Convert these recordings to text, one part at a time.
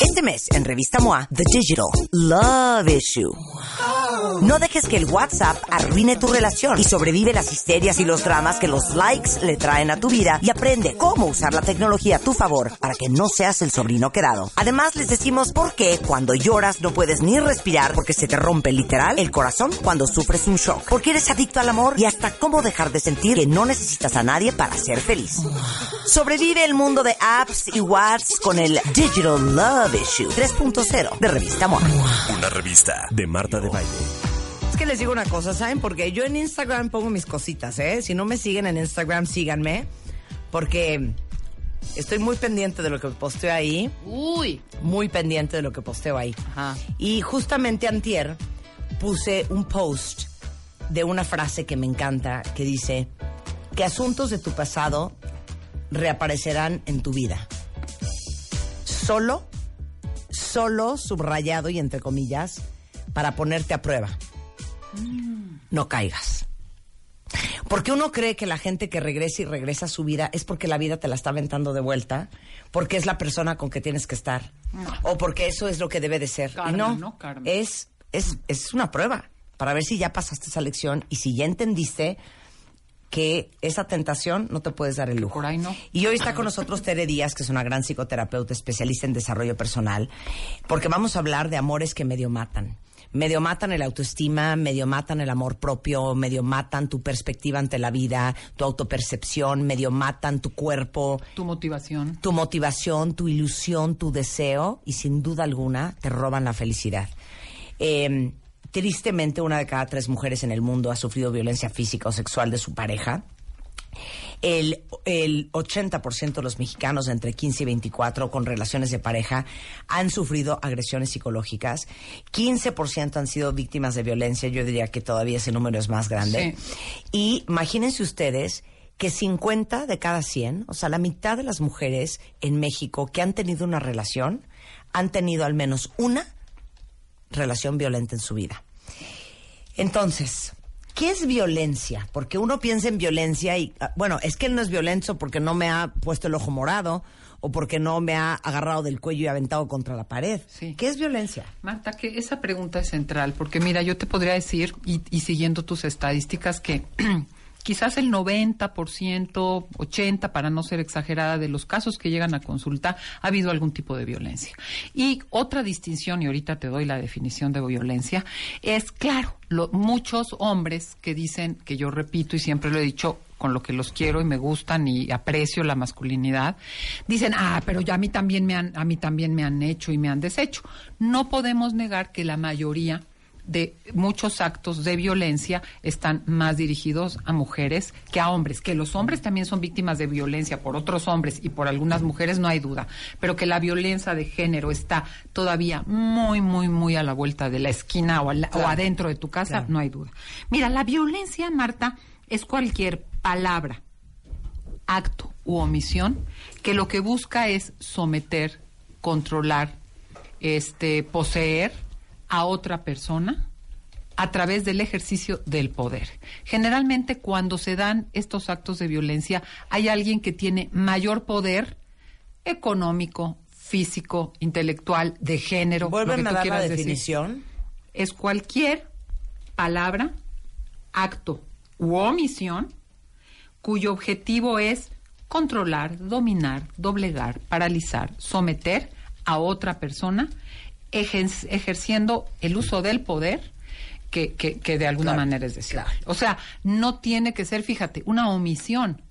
Este mes, en Revista MOA, The Digital Love Issue. No dejes que el WhatsApp arruine tu relación y sobrevive las histerias y los dramas que los likes le traen a tu vida y aprende cómo usar la tecnología a tu favor para que no seas el sobrino quedado. Además, les decimos por qué cuando lloras no puedes ni respirar porque se te rompe literal el corazón cuando sufres un shock. Porque eres adicto al amor y hasta cómo dejar de sentir que no necesitas a nadie para ser feliz. Sobrevive el mundo de apps y WhatsApp con el Digital Love Issue 3.0 de Revista MOA. Una revista de Marta de Baile. Es que les digo una cosa, ¿saben? Porque yo en Instagram pongo mis cositas, ¿eh? Si no me siguen en Instagram, síganme. Porque estoy muy pendiente de lo que posteo ahí. Uy. Muy pendiente de lo que posteo ahí. Ajá. Y justamente antier puse un post de una frase que me encanta, que dice que asuntos de tu pasado reaparecerán en tu vida. Solo, solo subrayado y entre comillas, para ponerte a prueba. No caigas. Porque uno cree que la gente que regresa y regresa a su vida es porque la vida te la está aventando de vuelta, porque es la persona con que tienes que estar, o porque eso es lo que debe de ser. Karma, y no, es, es, es una prueba para ver si ya pasaste esa lección y si ya entendiste que esa tentación no te puedes dar el lujo. Por ahí no. Y hoy está con nosotros Tere Díaz, que es una gran psicoterapeuta especialista en desarrollo personal, porque vamos a hablar de amores que medio matan. Medio matan el autoestima, medio matan el amor propio, medio matan tu perspectiva ante la vida, tu autopercepción, medio matan tu cuerpo, Tu motivación. tu motivación, tu ilusión, tu deseo y sin duda alguna te roban la felicidad. Eh, tristemente, una de cada tres mujeres en el mundo ha sufrido violencia física o sexual de su pareja. El, el 80% de los mexicanos de entre 15 y 24 con relaciones de pareja han sufrido agresiones psicológicas. 15% han sido víctimas de violencia. Yo diría que todavía ese número es más grande. Y imagínense ustedes que 50 de cada 100, o sea, la mitad de las mujeres en México que han tenido una relación, han tenido al menos una relación violenta en su vida. Entonces, ¿qué es violencia? Porque uno piensa en violencia y, ah, bueno, es que él no es violento porque no me ha puesto el ojo morado o porque no me ha agarrado del cuello y aventado contra la pared. Sí. ¿Qué es violencia? Marta, que esa pregunta es central, porque mira, yo te podría decir, y, y siguiendo tus estadísticas, que quizás el 90%, 80%, para no ser exagerada, de los casos que llegan a consulta, ha habido algún tipo de violencia. Y otra distinción, y ahorita te doy la definición de violencia, es, claro, lo- muchos hombres que dicen, que yo repito y siempre lo he dicho, con lo que los quiero y me gustan y aprecio la masculinidad, dicen, ah, pero ya a mí también me han, a mí también me han hecho y me han deshecho. No podemos negar que la mayoría de muchos actos de violencia están más dirigidos a mujeres que a hombres, que los hombres también son víctimas de violencia por otros hombres y por algunas mujeres, no hay duda, pero que la violencia de género está todavía muy, muy, muy a la vuelta de la esquina o, al- o adentro de tu casa, Claro. no hay duda. Mira, la violencia, Marta, es cualquier palabra, acto u omisión que lo que busca es someter, controlar, este, poseer a otra persona a través del ejercicio del poder. Generalmente cuando se dan estos actos de violencia hay alguien que tiene mayor poder económico, físico, intelectual, de género. tú a dar la decir definición. es cualquier palabra, acto u omisión cuyo objetivo es controlar, dominar, doblegar, paralizar, someter a otra persona, ejerciendo el uso del poder que, que- que de alguna Claro, manera es deseable. claro. O sea, no tiene que ser, fíjate, una omisión.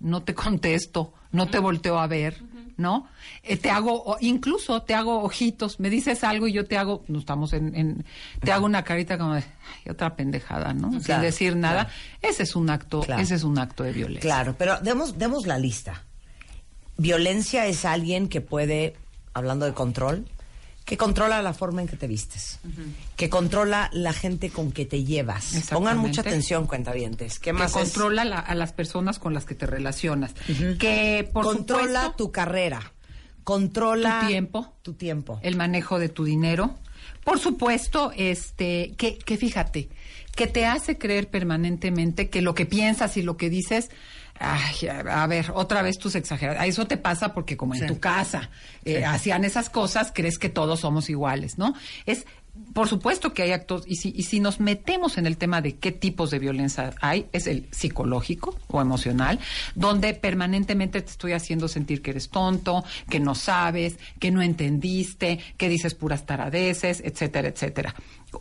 No te contesto, no te volteo a ver, ¿no? Eh, te hago, incluso te hago ojitos, me dices algo y yo te hago, no estamos en, en- te hago una carita como de, "Ay, otra pendejada, ¿no? Sin decir nada. Ese es un acto, ese es un acto de violencia. Claro, pero demos, demos la lista. Violencia es alguien que puede hablando de control, que controla la forma en que te vistes, que controla la gente con que te llevas. Pongan mucha atención, cuentavientes. ¿Qué más que es? controla la- a las personas con las que te relacionas. Que por controla supuesto, tu carrera, controla Tu tiempo. tu tiempo. el manejo de tu dinero. Por supuesto, este, que, que fíjate, que te hace creer permanentemente que lo que piensas y lo que dices, ay, a ver, otra vez tus exageradas. Eso te pasa porque como en Sí. tu casa eh, hacían esas cosas, crees que todos somos iguales, ¿no? Es por supuesto que hay actos, y si, y si nos metemos en el tema de qué tipos de violencia hay, es el psicológico o emocional, donde permanentemente te estoy haciendo sentir que eres tonto, que no sabes, que no entendiste, que dices puras taradeces, etcétera, etcétera.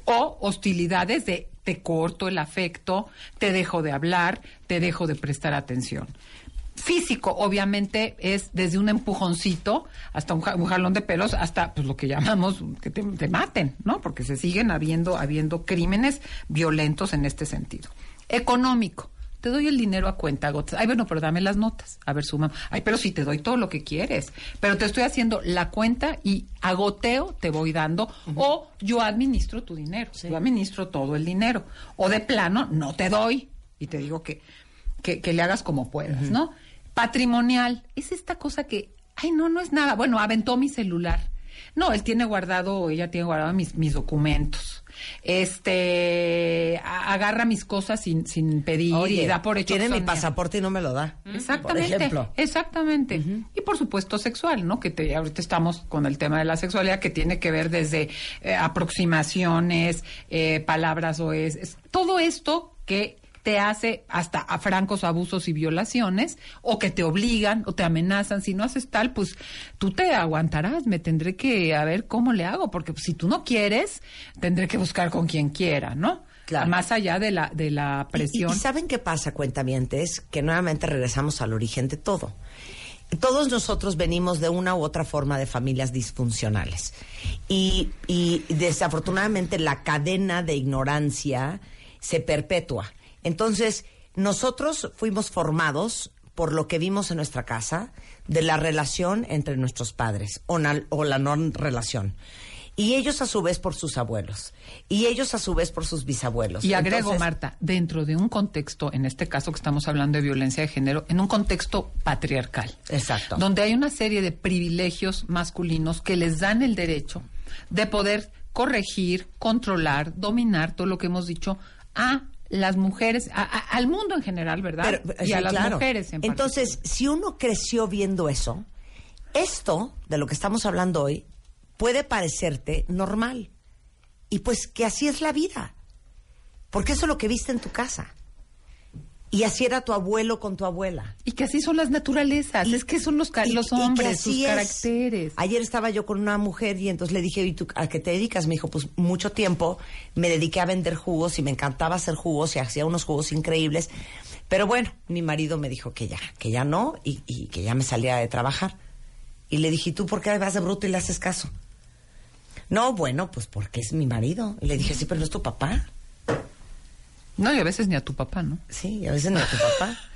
O hostilidades de te corto el afecto, te dejo de hablar, te dejo de prestar atención físico, obviamente, es desde un empujoncito hasta un, ja- un jalón de pelos, hasta pues lo que llamamos que te, te maten, ¿no? Porque se siguen habiendo, habiendo crímenes violentos en este sentido. Económico. Te doy el dinero a cuenta gotas. Ay, bueno, pero dame las notas. A ver, suma. Ay, pero si te doy todo lo que quieres. Pero te estoy haciendo la cuenta y a goteo te voy dando. O yo administro tu dinero. Yo administro todo el dinero. O de plano, no te doy. Y te digo que, que, que le hagas como puedas, ¿no? Patrimonial. Es esta cosa que, ay, no, no es nada. Bueno, aventó mi celular. No, él tiene guardado, o ella tiene guardado mis, mis documentos. Este, a- agarra mis cosas sin, sin pedir y da por hecho tiene mi pasaporte y no me lo da. Exactamente. Por ejemplo. Exactamente. Y por supuesto sexual, ¿no? Que te, ahorita estamos con el tema de la sexualidad que tiene que ver desde eh, aproximaciones, eh, palabras o es, es- todo esto que te hace hasta a francos abusos y violaciones o que te obligan o te amenazan si no haces tal pues tú te aguantarás me tendré que a ver cómo le hago porque pues, si tú no quieres tendré que buscar con quien quiera no Claro. más allá de la de la Y- presión Y, y ¿saben qué pasa, cuentamientes? Que nuevamente regresamos al origen de todo. Todos nosotros venimos de una u otra forma de familias disfuncionales. Y, y desafortunadamente la cadena de ignorancia se perpetúa. Entonces, nosotros fuimos formados por lo que vimos en nuestra casa de la relación entre nuestros padres o, na- o la no relación. Y ellos a su vez por sus abuelos. Y ellos a su vez por sus bisabuelos. Y agrego, Entonces, Marta, dentro de un contexto, en este caso que estamos hablando de violencia de género, en un contexto patriarcal. Exacto. Donde hay una serie de privilegios masculinos que les dan el derecho de poder corregir, controlar, dominar todo lo que hemos dicho a las mujeres, a- a- al mundo en general, ¿verdad? Pero, y sí, a las claro. mujeres en Entonces, si uno creció viendo eso, esto de lo que estamos hablando hoy puede parecerte normal. Y pues que así es la vida. Porque eso es lo que viste en tu casa. Y así era tu abuelo con tu abuela. Y que así son las naturalezas, es que son los, Y- los hombres, sus es. caracteres. Ayer estaba yo con una mujer y entonces le dije, ¿y tú a qué te dedicas? Me dijo, pues mucho tiempo me dediqué a vender jugos y me encantaba hacer jugos y hacía unos jugos increíbles. Pero bueno, mi marido me dijo que ya, que ya no y, y que ya me salía de trabajar. Y le dije, ¿y tú por qué vas de bruto y le haces caso? No, bueno, pues porque es mi marido. Y le dije, sí, pero no es tu papá. No, y a veces ni a tu papá, ¿no? Sí, y a veces no es tu papá.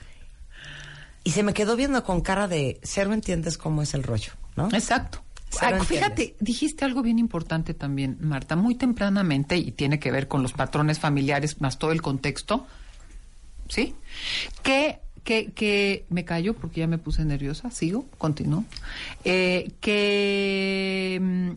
Y se me quedó viendo con cara de, cero entiendes cómo es el rollo, ¿no? Exacto. Ah, fíjate, dijiste algo bien importante también, Marta, muy tempranamente y tiene que ver con los patrones familiares más todo el contexto, ¿sí? Que, que, que me callo porque ya me puse nerviosa, sigo, continúo. Eh, que, mm,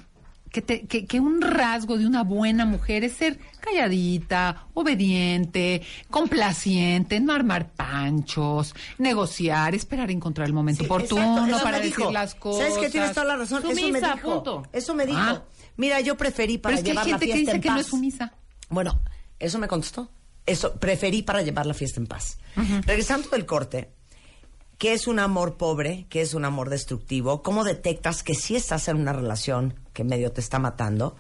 que, te- que, que un rasgo de una buena mujer es ser calladita, obediente, complaciente, no armar panchos, negociar, esperar encontrar el momento Sí, oportuno exacto, para decir dijo. las cosas. ¿Sabes qué? Tienes toda la razón. eso me Sumisa, dijo. punto. Eso me dijo. Ah, Mira, yo preferí para Pero es que hay llevar la gente que fiesta dice en que no es sumisa. Bueno, eso me contestó. Eso, preferí para llevar la fiesta en paz. Regresando del corte, ¿qué es un amor pobre? ¿Qué es un amor destructivo? ¿Cómo detectas que sí estás en una relación que medio te está matando?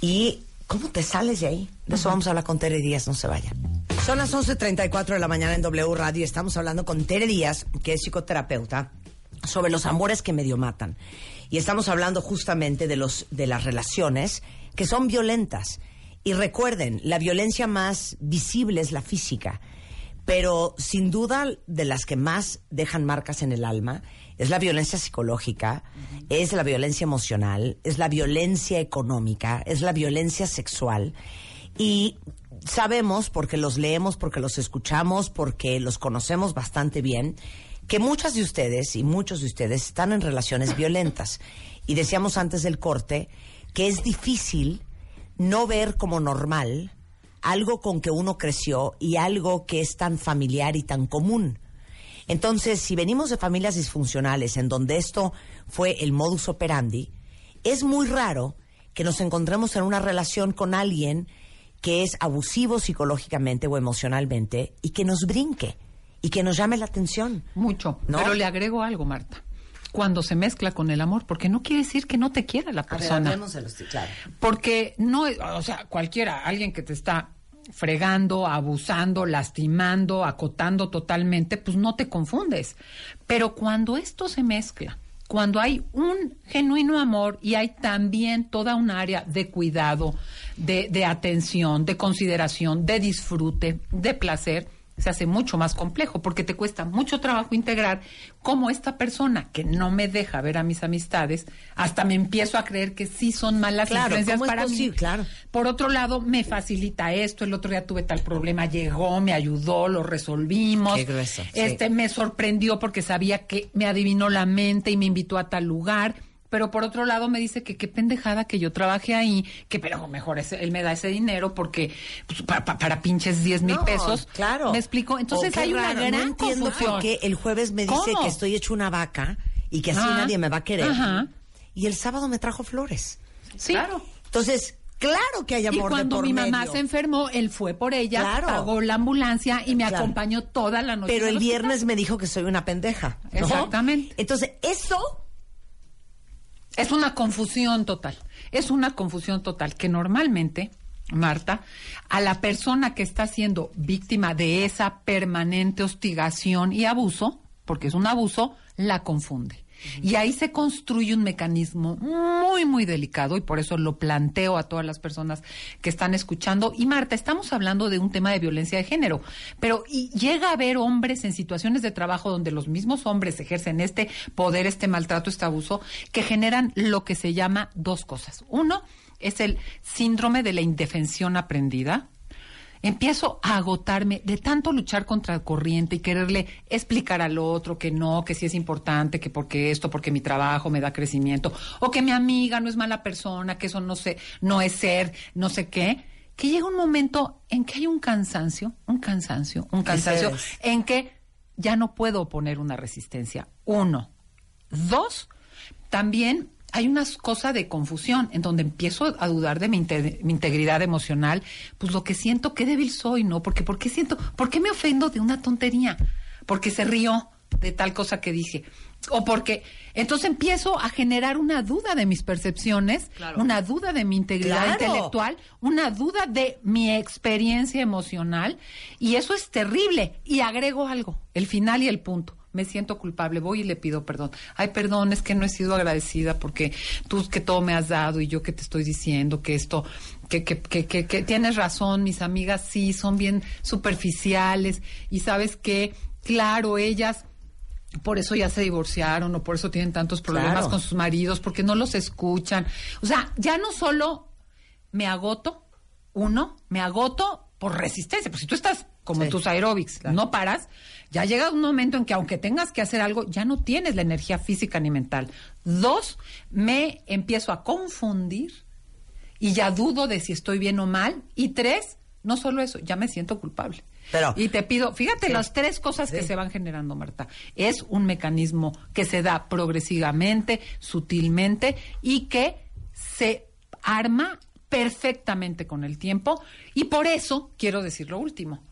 ¿Y cómo te sales de ahí? De eso vamos a hablar con Tere Díaz, no se vayan. Son las 11.34 de la mañana en W Radio y estamos hablando con Tere Díaz, que es psicoterapeuta, sobre los amores que medio matan. Y estamos hablando justamente de, los, de las relaciones que son violentas. Y recuerden, la violencia más visible es la física, pero sin duda de las que más dejan marcas en el alma es la violencia psicológica, es la violencia emocional, es la violencia económica, es la violencia sexual. Y sabemos, porque los leemos, porque los escuchamos, porque los conocemos bastante bien, que muchas de ustedes y muchos de ustedes están en relaciones violentas. Y decíamos antes del corte que es difícil no ver como normal algo con que uno creció y algo que es tan familiar y tan común. Entonces, si venimos de familias disfuncionales en donde esto fue el modus operandi, es muy raro que nos encontremos en una relación con alguien que es abusivo psicológicamente o emocionalmente y que nos brinque y que nos llame la atención. Mucho. ¿No? Pero le agrego algo, Marta. Cuando se mezcla con el amor, porque no quiere decir que no te quiera la persona. claro. Porque no, o sea, cualquiera, alguien que te está fregando, abusando, lastimando, acotando totalmente, pues no te confundes. Pero cuando esto se mezcla, cuando hay un genuino amor y hay también toda un área de cuidado, de, de atención, de consideración, de disfrute, de placer, se hace mucho más complejo porque te cuesta mucho trabajo integrar cómo esta persona que no me deja ver a mis amistades, hasta me empiezo a creer que sí son malas Claro, influencias ¿cómo es para mí. Claro. Por otro lado, me facilita esto, el otro día tuve tal problema, llegó, me ayudó, lo resolvimos. Qué grueso, sí. Este me sorprendió porque sabía que me adivinó la mente y me invitó a tal lugar. Pero por otro lado me dice que qué pendejada que yo trabaje ahí, que pero mejor ese- él me da ese dinero porque pues, pa- pa- para, pinches 10 mil No, pesos. Claro. Me explico. Entonces O qué hay una gran No entiendo por qué el jueves me dice ¿Cómo? que estoy hecho una vaca y que así nadie me va a querer. Ajá. Y el sábado me trajo flores. Sí. Claro. Entonces, claro que hay Y amor de cuando por mi mamá medio. se enfermó, él fue por ella, Claro. pagó la ambulancia y me Claro. acompañó toda la noche. Pero el hospital. viernes me dijo que soy una pendeja. ¿no? Exactamente. Entonces, eso Es una confusión total. Es una confusión total que normalmente, Marta, a la persona que está siendo víctima de esa permanente hostigación y abuso, porque es un abuso, la confunde. Y ahí se construye un mecanismo muy, muy delicado y por eso lo planteo a todas las personas que están escuchando. Y Marta, estamos hablando de un tema de violencia de género, pero y llega a haber hombres en situaciones de trabajo donde los mismos hombres ejercen este poder, este maltrato, este abuso, que generan lo que se llama dos cosas. Uno es el síndrome de la indefensión aprendida, empiezo a agotarme de tanto luchar contra el corriente y quererle explicar al otro que no, que sí es importante, que porque esto, porque mi trabajo me da crecimiento, o que mi amiga no es mala persona, que eso no sé, no es ser, no sé qué, que llega un momento en que hay un cansancio, un cansancio, un cansancio, en que ya no puedo poner una resistencia. Uno. Dos, también hay una cosa de confusión en donde empiezo a dudar de mi, inte- mi integridad emocional, pues lo que siento, qué débil soy, ¿no? Porque, ¿por qué siento, por qué me ofendo de una tontería? Porque se rió de tal cosa que dije. O porque, entonces empiezo a generar una duda de mis percepciones, una duda de mi integridad Claro. intelectual, una duda de mi experiencia emocional, y eso es terrible. Y agrego algo, el final y el punto me siento culpable, voy y le pido perdón. Ay, perdón, es que no he sido agradecida porque tú que todo me has dado y yo que te estoy diciendo que esto, que, que, que, que, que tienes razón, mis amigas sí son bien superficiales y sabes que, claro, ellas por eso ya se divorciaron o por eso tienen tantos problemas Claro. con sus maridos, porque no los escuchan. O sea, ya no solo me agoto, uno, me agoto por resistencia, pues si tú estás como Sí. en tus aeróbics, Claro. no paras, ya llega un momento en que aunque tengas que hacer algo, ya no tienes la energía física ni mental. Dos, me empiezo a confundir y ya dudo de si estoy bien o mal. Y tres, no solo eso, ya me siento culpable. Pero- y te pido, fíjate Sí. las tres cosas que se van generando, Marta. Es un mecanismo que se da progresivamente, sutilmente y que se arma perfectamente con el tiempo. Y por eso quiero decir lo último.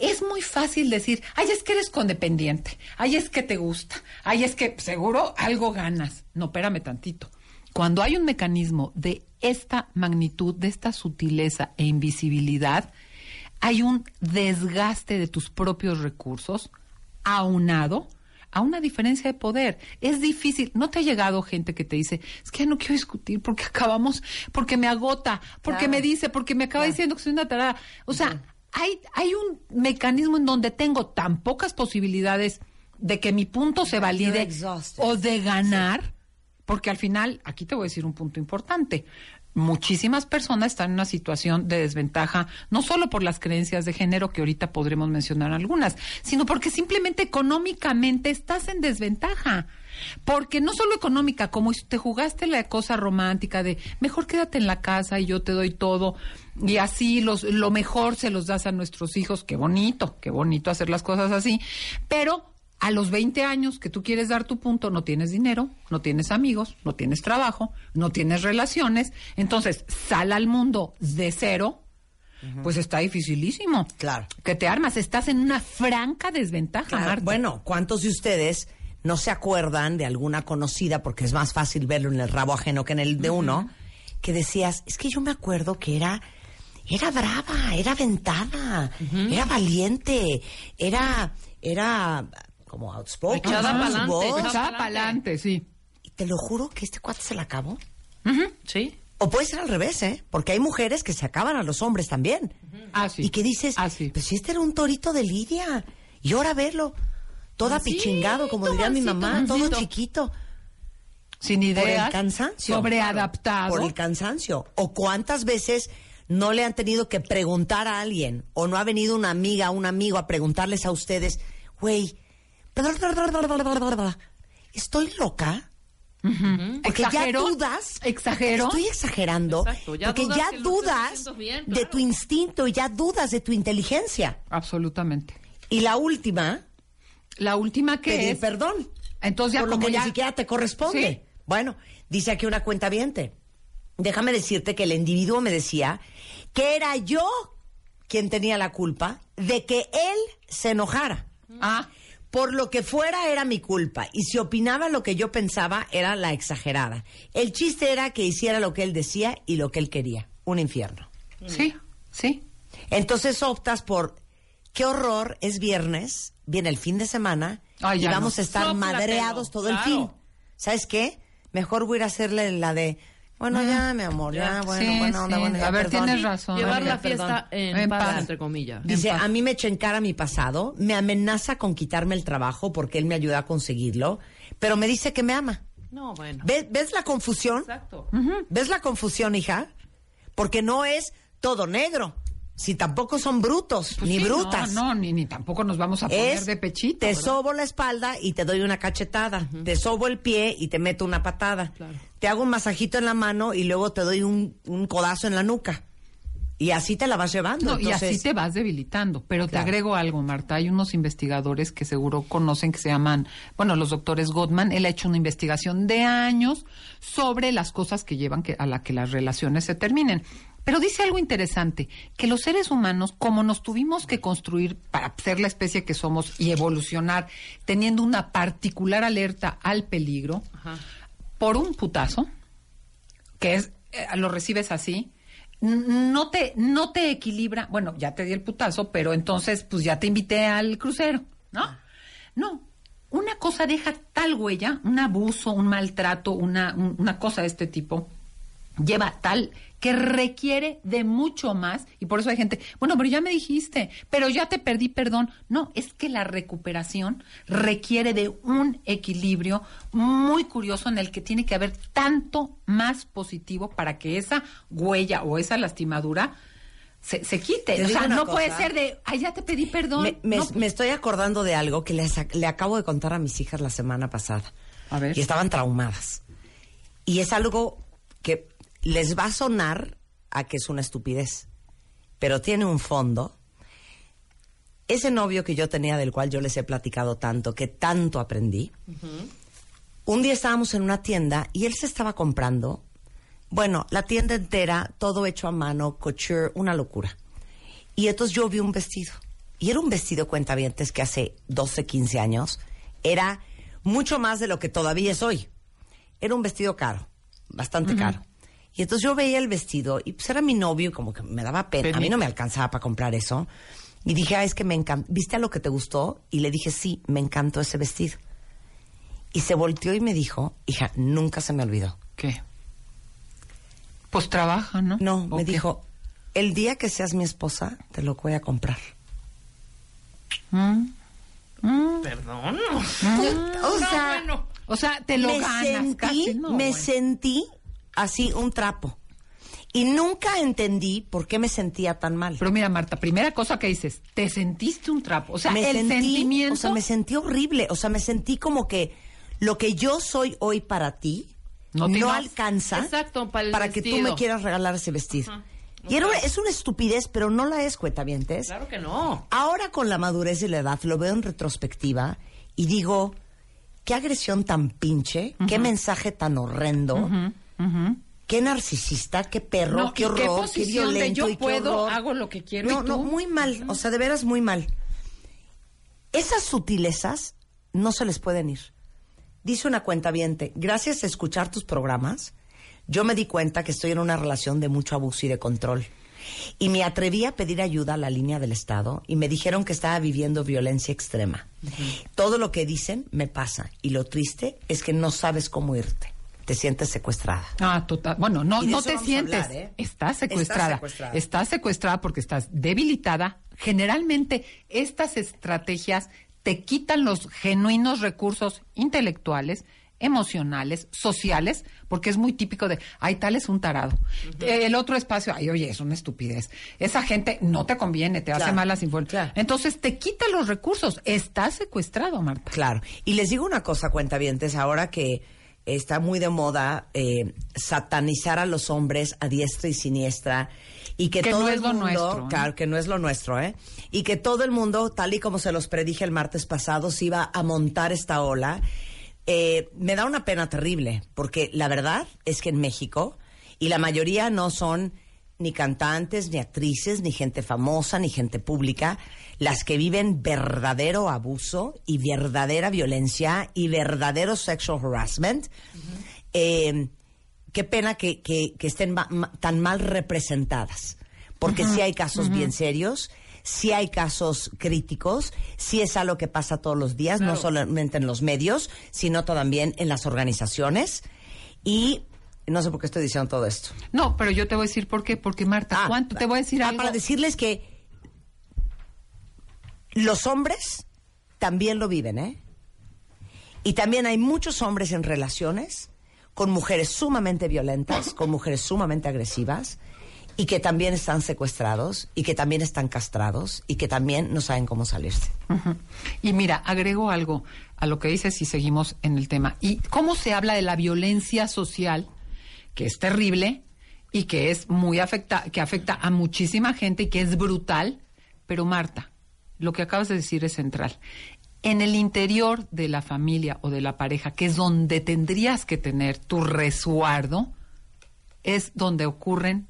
Es muy fácil decir, ay, es que eres condependiente, ay, es que te gusta, ay, es que seguro algo ganas. No, espérame tantito. Cuando hay un mecanismo de esta magnitud, de esta sutileza e invisibilidad, hay un desgaste de tus propios recursos aunado a una diferencia de poder. Es difícil. ¿No te ha llegado gente que te dice, es que ya no quiero discutir porque acabamos, porque me agota, porque Claro. me dice, porque me acaba diciendo que soy una tarada? O sea, hay, hay un mecanismo en donde tengo tan pocas posibilidades de que mi punto se valide o de ganar, porque al final, aquí te voy a decir un punto importante. Muchísimas personas están en una situación de desventaja, no solo por las creencias de género, que ahorita podremos mencionar algunas, sino porque simplemente económicamente estás en desventaja. Porque no solo económica, como si te jugaste la cosa romántica de mejor quédate en la casa y yo te doy todo, y así los, lo mejor se los das a nuestros hijos, qué bonito, qué bonito hacer las cosas así, pero a los 20 años que tú quieres dar tu punto, no tienes dinero, no tienes amigos, no tienes trabajo, no tienes relaciones, entonces sal al mundo de cero, pues está dificilísimo. Claro. Que te armas, estás en una franca desventaja, Claro, Marta. Bueno, ¿cuántos de ustedes no se acuerdan de alguna conocida, porque es más fácil verlo en el rabo ajeno que en el de uno, que decías, es que yo me acuerdo que era, era brava, era aventada, era valiente, era, era como outspoken. Echada para adelante, sí. Y te lo juro que este cuate se la acabó. Sí. O puede ser al revés, ¿eh? Porque hay mujeres que se acaban a los hombres también. Ah, sí. Y que dices, Ah, sí. pues si este era un torito de Lidia. Y ahora verlo, toda Mansito, pichingado, como diría mi mamá, todo chiquito. Sin Por ideas. el cansancio. Sobreadaptado. Por el cansancio. O cuántas veces no le han tenido que preguntar a alguien, o no ha venido una amiga, un amigo a preguntarles a ustedes, güey, ¿estoy loca? Porque ¿Exagero? ya dudas. ¿Exagero? Estoy exagerando. Exacto, ya porque dudas ya dudas de tu instinto, ya dudas de tu inteligencia. Absolutamente. Y la última, La última que pedir es... perdón. Entonces ya por lo que ya... ni siquiera te corresponde. Sí. Bueno, dice aquí una cuenta Déjame decirte que el individuo me decía que era yo quien tenía la culpa de que él se enojara. Ah, Por lo que fuera era mi culpa. Y si opinaba lo que yo pensaba era la exagerada. El chiste era que hiciera lo que él decía y lo que él quería. Un infierno. sí, sí. Entonces optas por qué horror, es viernes, viene el fin de semana Ay, y vamos no. a estar Sóplatelo, madreados todo el fin. ¿Sabes qué? Mejor voy a ir a hacerle la de, bueno, ya, mi amor, ya, Ya. bueno, Sí, buena onda, sí. ya, A ver, perdón. tienes razón. Llevar la fiesta en, En paz, paz. entre comillas. Dice, En paz. a mí me echa en cara mi pasado, me amenaza con quitarme el trabajo porque él me ayuda a conseguirlo, pero me dice que me ama. No, bueno. ¿Ves, ves la confusión? Exacto. ¿Ves la confusión, hija? Porque no es todo negro, si tampoco son brutos, Pues ni sí, brutas. No, no, ni, ni tampoco nos vamos a poner es de pechito. te ¿verdad? sobo la espalda y te doy una cachetada, te sobo el pie y te meto una patada, Claro. te hago un masajito en la mano y luego te doy un, un codazo en la nuca. Y así te la vas llevando. No, y así te vas debilitando. Pero te agrego algo, Marta. Hay unos investigadores que seguro conocen que se llaman, bueno, los doctores Gottman. Él ha hecho una investigación de años sobre las cosas que llevan que, a la que las relaciones se terminen. Pero dice algo interesante, que los seres humanos, como nos tuvimos que construir para ser la especie que somos y evolucionar, teniendo una particular alerta al peligro, por un putazo, que es eh, lo recibes así no te no te equilibra bueno ya te di el putazo pero entonces pues ya te invité al crucero no no una cosa deja tal huella un abuso un maltrato una un- una cosa de este tipo lleva tal que requiere de mucho más y por eso hay gente, bueno, pero ya me dijiste, pero ya te perdí, perdón. No, es que la recuperación requiere de un equilibrio muy curioso en el que tiene que haber tanto más positivo para que esa huella o esa lastimadura se, se quite. Te O sea, no puede ser de, ay, ya te pedí perdón. me, me- No, me estoy acordando de algo que les le acabo de contar a mis hijas la semana pasada. A ver. Y estaban traumadas. Y es algo que les va a sonar a que es una estupidez, pero tiene un fondo. Ese novio que yo tenía, del cual yo les he platicado tanto, que tanto aprendí, un día estábamos en una tienda y él se estaba comprando, bueno, la tienda entera, todo hecho a mano, couture, una locura. Y entonces yo vi un vestido. Y era un vestido cuentavientes que hace 12, 15 años era mucho más de lo que todavía es hoy. Era un vestido caro, bastante caro. Y entonces yo veía el vestido y pues era mi novio y como que me daba pena. A mí no me alcanzaba para comprar eso. Y dije, ah, es que me encanta. ¿Viste a lo que te gustó? Y le dije, sí, me encantó ese vestido. Y se volteó y me dijo, hija, nunca se me olvidó. ¿Qué? Pues trabaja, ¿no? No, ¿O me qué? dijo, el día que seas mi esposa, te lo voy a comprar. Mm, mm. Perdón. O sea, bueno. O sea, te lo me ganas sentí, casi, ¿no? me Bueno. sentí así un trapo. Y nunca entendí por qué me sentía tan mal. Pero mira, Marta, primera cosa que dices, te sentiste un trapo. O sea, me el sentí, sentimiento. o sea, me sentí horrible, o sea, me sentí como que lo que yo soy hoy para ti No alcanza Exacto, para el que tú me quieras regalar ese vestido. Y era es una estupidez, pero no la es, cuentavientes. Claro que no. Ahora con la madurez y la edad lo veo en retrospectiva y digo, qué agresión tan pinche, qué mensaje tan horrendo, qué narcisista, qué perro, No, qué y qué horror, qué, posición de violento yo y qué puedo, horror. hago lo que quiero y No, no, tú. muy mal, o sea, de veras muy mal. Esas sutilezas no se les pueden ir. Dice una cuenta gracias a escuchar tus programas, yo me di cuenta que estoy en una relación de mucho abuso y de control. Y me atreví a pedir ayuda a la línea del Estado y me dijeron que estaba viviendo violencia extrema. Todo lo que dicen me pasa y lo triste es que no sabes cómo irte. Te sientes secuestrada. Ah, total. Bueno, no, no te sientes. hablar, ¿eh? Estás secuestrada. Estás secuestrada. Estás secuestrada porque estás debilitada. Generalmente estas estrategias te quitan los genuinos recursos intelectuales, emocionales, sociales, porque es muy típico de, ay, tal es un tarado. Eh, El otro espacio, ay, oye, es una estupidez. Esa gente no te conviene, te hace malas informaciones. claro. Entonces te quita los recursos. Estás secuestrado, Marta. Claro. Y les digo una cosa, cuentavientes, ahora que está muy de moda eh, satanizar a los hombres a diestra y siniestra y que, Que todo no el mundo, nuestro, ¿eh? claro, que no es lo nuestro, ¿eh? Y que todo el mundo, tal y como se los predije el martes pasado, se iba a montar esta ola. Eh, me da una pena terrible, porque la verdad es que en México, y la mayoría no son ni cantantes, ni actrices, ni gente famosa, ni gente pública, las que viven verdadero abuso y verdadera violencia y verdadero sexual harassment. Eh, qué pena que, que- que estén ma- ma- tan mal representadas, porque sí hay casos bien serios, sí hay casos críticos, sí es algo que pasa todos los días, no solamente en los medios, sino también en las organizaciones. Y no sé por qué estoy diciendo todo esto. No, pero yo te voy a decir por qué. Porque, Marta, Ah, ¿cuánto? Te voy a decir ah, algo. Para decirles que los hombres también lo viven, ¿eh? Y también hay muchos hombres en relaciones con mujeres sumamente violentas, con mujeres sumamente agresivas, y que también están secuestrados, y que también están castrados, y que también no saben cómo salirse. Y mira, agrego algo a lo que dices y seguimos en el tema. ¿Y cómo se habla de la violencia social, que es terrible y que es muy afecta, que afecta a muchísima gente y que es brutal? Pero Marta, lo que acabas de decir es central. En el interior de la familia o de la pareja, que es donde tendrías que tener tu resguardo, es donde ocurren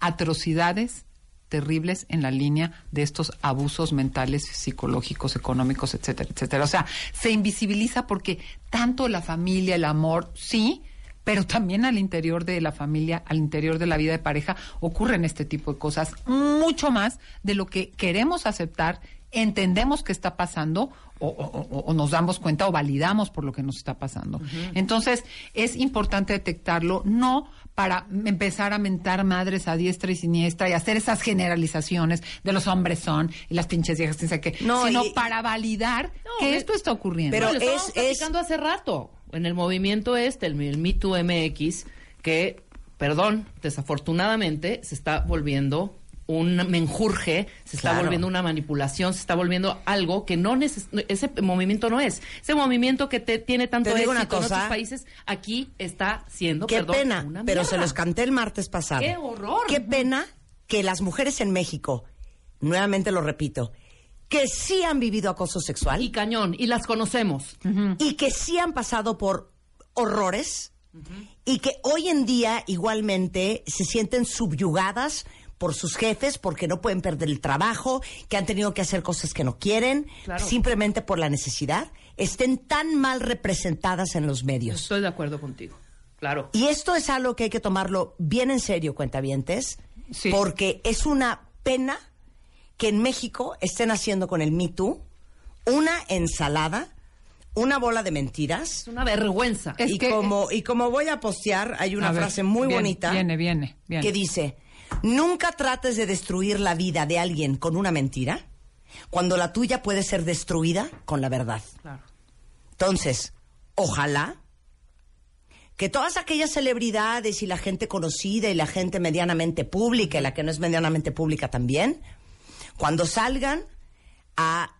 atrocidades terribles en la línea de estos abusos mentales, psicológicos, económicos, etcétera, etcétera. O sea, se invisibiliza porque tanto la familia, el amor, sí, pero también al interior de la familia, al interior de la vida de pareja, ocurren este tipo de cosas mucho más de lo que queremos aceptar, entendemos que está pasando o, o- o- o nos damos cuenta o validamos por lo que nos está pasando. Entonces, es importante detectarlo, no para empezar a mentar madres a diestra y siniestra y hacer esas generalizaciones de los hombres son y las pinches viejas, qué, No, sino y- para validar No, que esto está ocurriendo. Pero Pero es- platicando hace rato en el movimiento este, el, el Me Too MX, que, perdón, desafortunadamente se está volviendo un menjurje, se está volviendo una manipulación, se está volviendo algo que no neces ese movimiento no es. Ese movimiento que te, tiene tanto Te digo éxito una en cosa. otros países, aquí está siendo, Qué perdón, pena, una pero se los canté el martes pasado. ¡Qué horror! Qué pena que las mujeres en México, nuevamente lo repito, que sí han vivido acoso sexual Y cañón, y las conocemos. y que sí han pasado por horrores y que hoy en día igualmente se sienten subyugadas por sus jefes porque no pueden perder el trabajo, que han tenido que hacer cosas que no quieren, Claro. simplemente por la necesidad, estén tan mal representadas en los medios. Estoy de acuerdo contigo. Claro. Y esto es algo que hay que tomarlo bien en serio, cuentavientes, Sí. porque es una pena que en México estén haciendo con el Me Too una ensalada, una bola de mentiras. Es una vergüenza. Es y, que- como, y como voy a postear, hay una A ver, frase muy viene, bonita Viene, viene, viene. que dice, nunca trates de destruir la vida de alguien con una mentira, cuando la tuya puede ser destruida con la verdad. Claro. Entonces, ojalá que todas aquellas celebridades y la gente conocida y la gente medianamente pública y la que no es medianamente pública también, cuando salgan a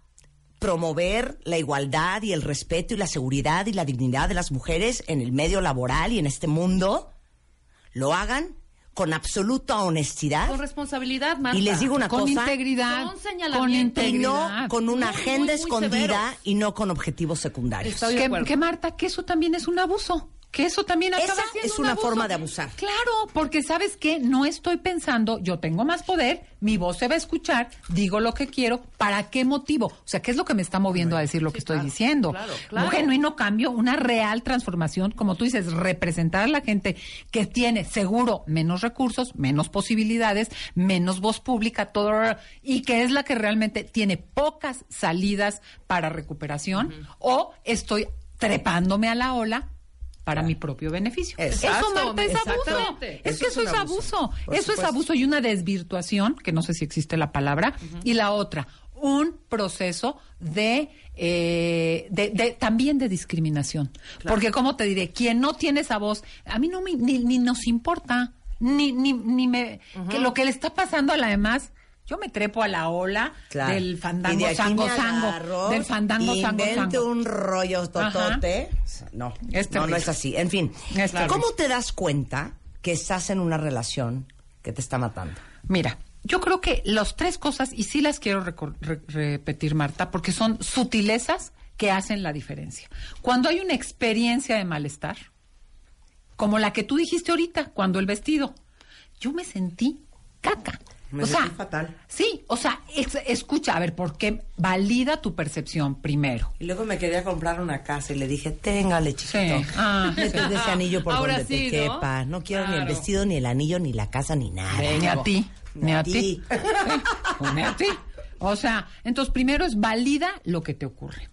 promover la igualdad y el respeto y la seguridad y la dignidad de las mujeres en el medio laboral y en este mundo, lo hagan con absoluta honestidad Con responsabilidad, Marta. y les digo una con cosa integridad. Con con señalamiento. y integridad. no con una Muy, agenda muy escondida severos. y no con objetivos secundarios. Estoy de que, acuerdo. que, Marta, que eso también es un abuso. Que eso también acaba Esa siendo es un una abuso. forma de abusar. Claro, porque sabes que no estoy pensando, yo tengo más poder, mi voz se va a escuchar, digo lo que quiero, ¿para qué motivo? O sea, ¿qué es lo que me está moviendo a decir lo que estoy diciendo? claro, claro. Un genuino cambio, una real transformación, como tú dices, representar a la gente que tiene seguro menos recursos, menos posibilidades, menos voz pública, todo y que es la que realmente tiene pocas salidas para recuperación o estoy trepándome a la ola para mi propio beneficio. Exacto, eso, Marta, es abuso. Es Eso que es eso es abuso. Eso es abuso y una desvirtuación, que no sé si existe la palabra, y la otra, un proceso de, eh, de, de- también de discriminación. Porque, como te diré, quien no tiene esa voz, a mí no me, ni, ni nos importa, ni, ni, ni me, que lo que le está pasando a la demás. Yo me trepo a la ola Claro. del de fandango aquí sango sango, del fandango sango sango. un rollo totote. No, Es no, no es así. En fin, Es. ¿cómo te das cuenta que estás en una relación que te está matando? Mira, yo creo que las tres cosas, y sí las quiero re- repetir, Marta, porque son sutilezas que hacen la diferencia. Cuando hay una experiencia de malestar, como la que tú dijiste ahorita, cuando el vestido, yo me sentí caca. Me o sea, fatal. Sí, o sea, escucha, a ver, porque valida tu percepción primero. Y luego me quería comprar una casa y le dije, téngale, chiquito. Sí. Ah, sí. ese anillo por Ahora donde sí, te ¿no? quepa. No quiero ni el vestido, ni el anillo, ni la casa, ni nada. Ni a ti, ni a ti. Ni a ti. O sea, entonces primero es valida lo que te ocurre.